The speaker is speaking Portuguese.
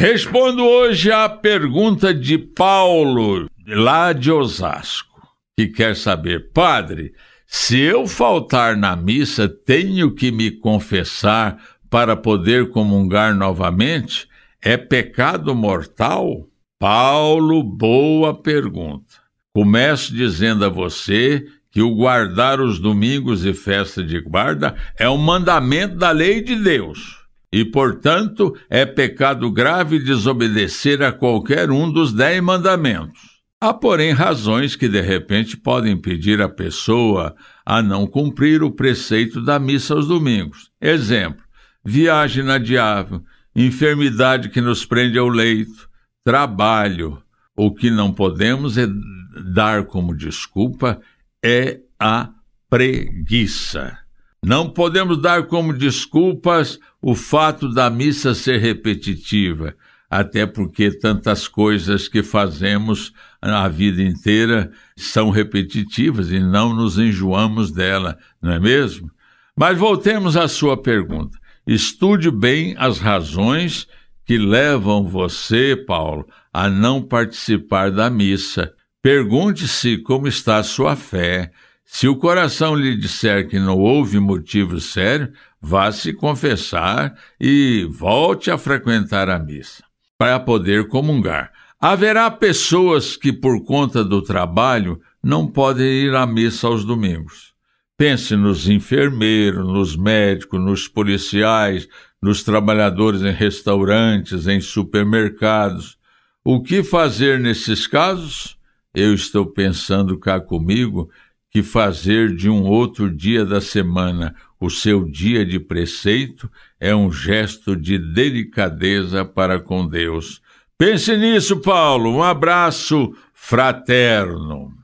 Respondo hoje à pergunta de Paulo, lá de Osasco, que quer saber, padre, se eu faltar na missa, tenho que me confessar para poder comungar novamente? É pecado mortal? Paulo, boa pergunta. Começo dizendo a você que o guardar os domingos e festa de guarda é um mandamento da lei de Deus. E, portanto, é pecado grave desobedecer a qualquer um dos dez mandamentos. Há, porém, razões que de repente podem impedir a pessoa a não cumprir o preceito da missa aos domingos. Exemplo: viagem inadiável, enfermidade que nos prende ao leito, trabalho. O que não podemos é dar como desculpa é a preguiça. Não podemos dar como desculpas o fato da missa ser repetitiva, até porque tantas coisas que fazemos a vida inteira são repetitivas e não nos enjoamos dela, não é mesmo? Mas voltemos à sua pergunta. Estude bem as razões que levam você, Paulo, a não participar da missa. Pergunte-se como está a sua fé. Se o coração lhe disser que não houve motivo sério, vá se confessar e volte a frequentar a missa, para poder comungar. Haverá pessoas que, por conta do trabalho, não podem ir à missa aos domingos. Pense nos enfermeiros, nos médicos, nos policiais, nos trabalhadores em restaurantes, em supermercados. O que fazer nesses casos? Eu estou pensando cá comigo que fazer de um outro dia da semana o seu dia de preceito é um gesto de delicadeza para com Deus. Pense nisso, Paulo. Um abraço fraterno.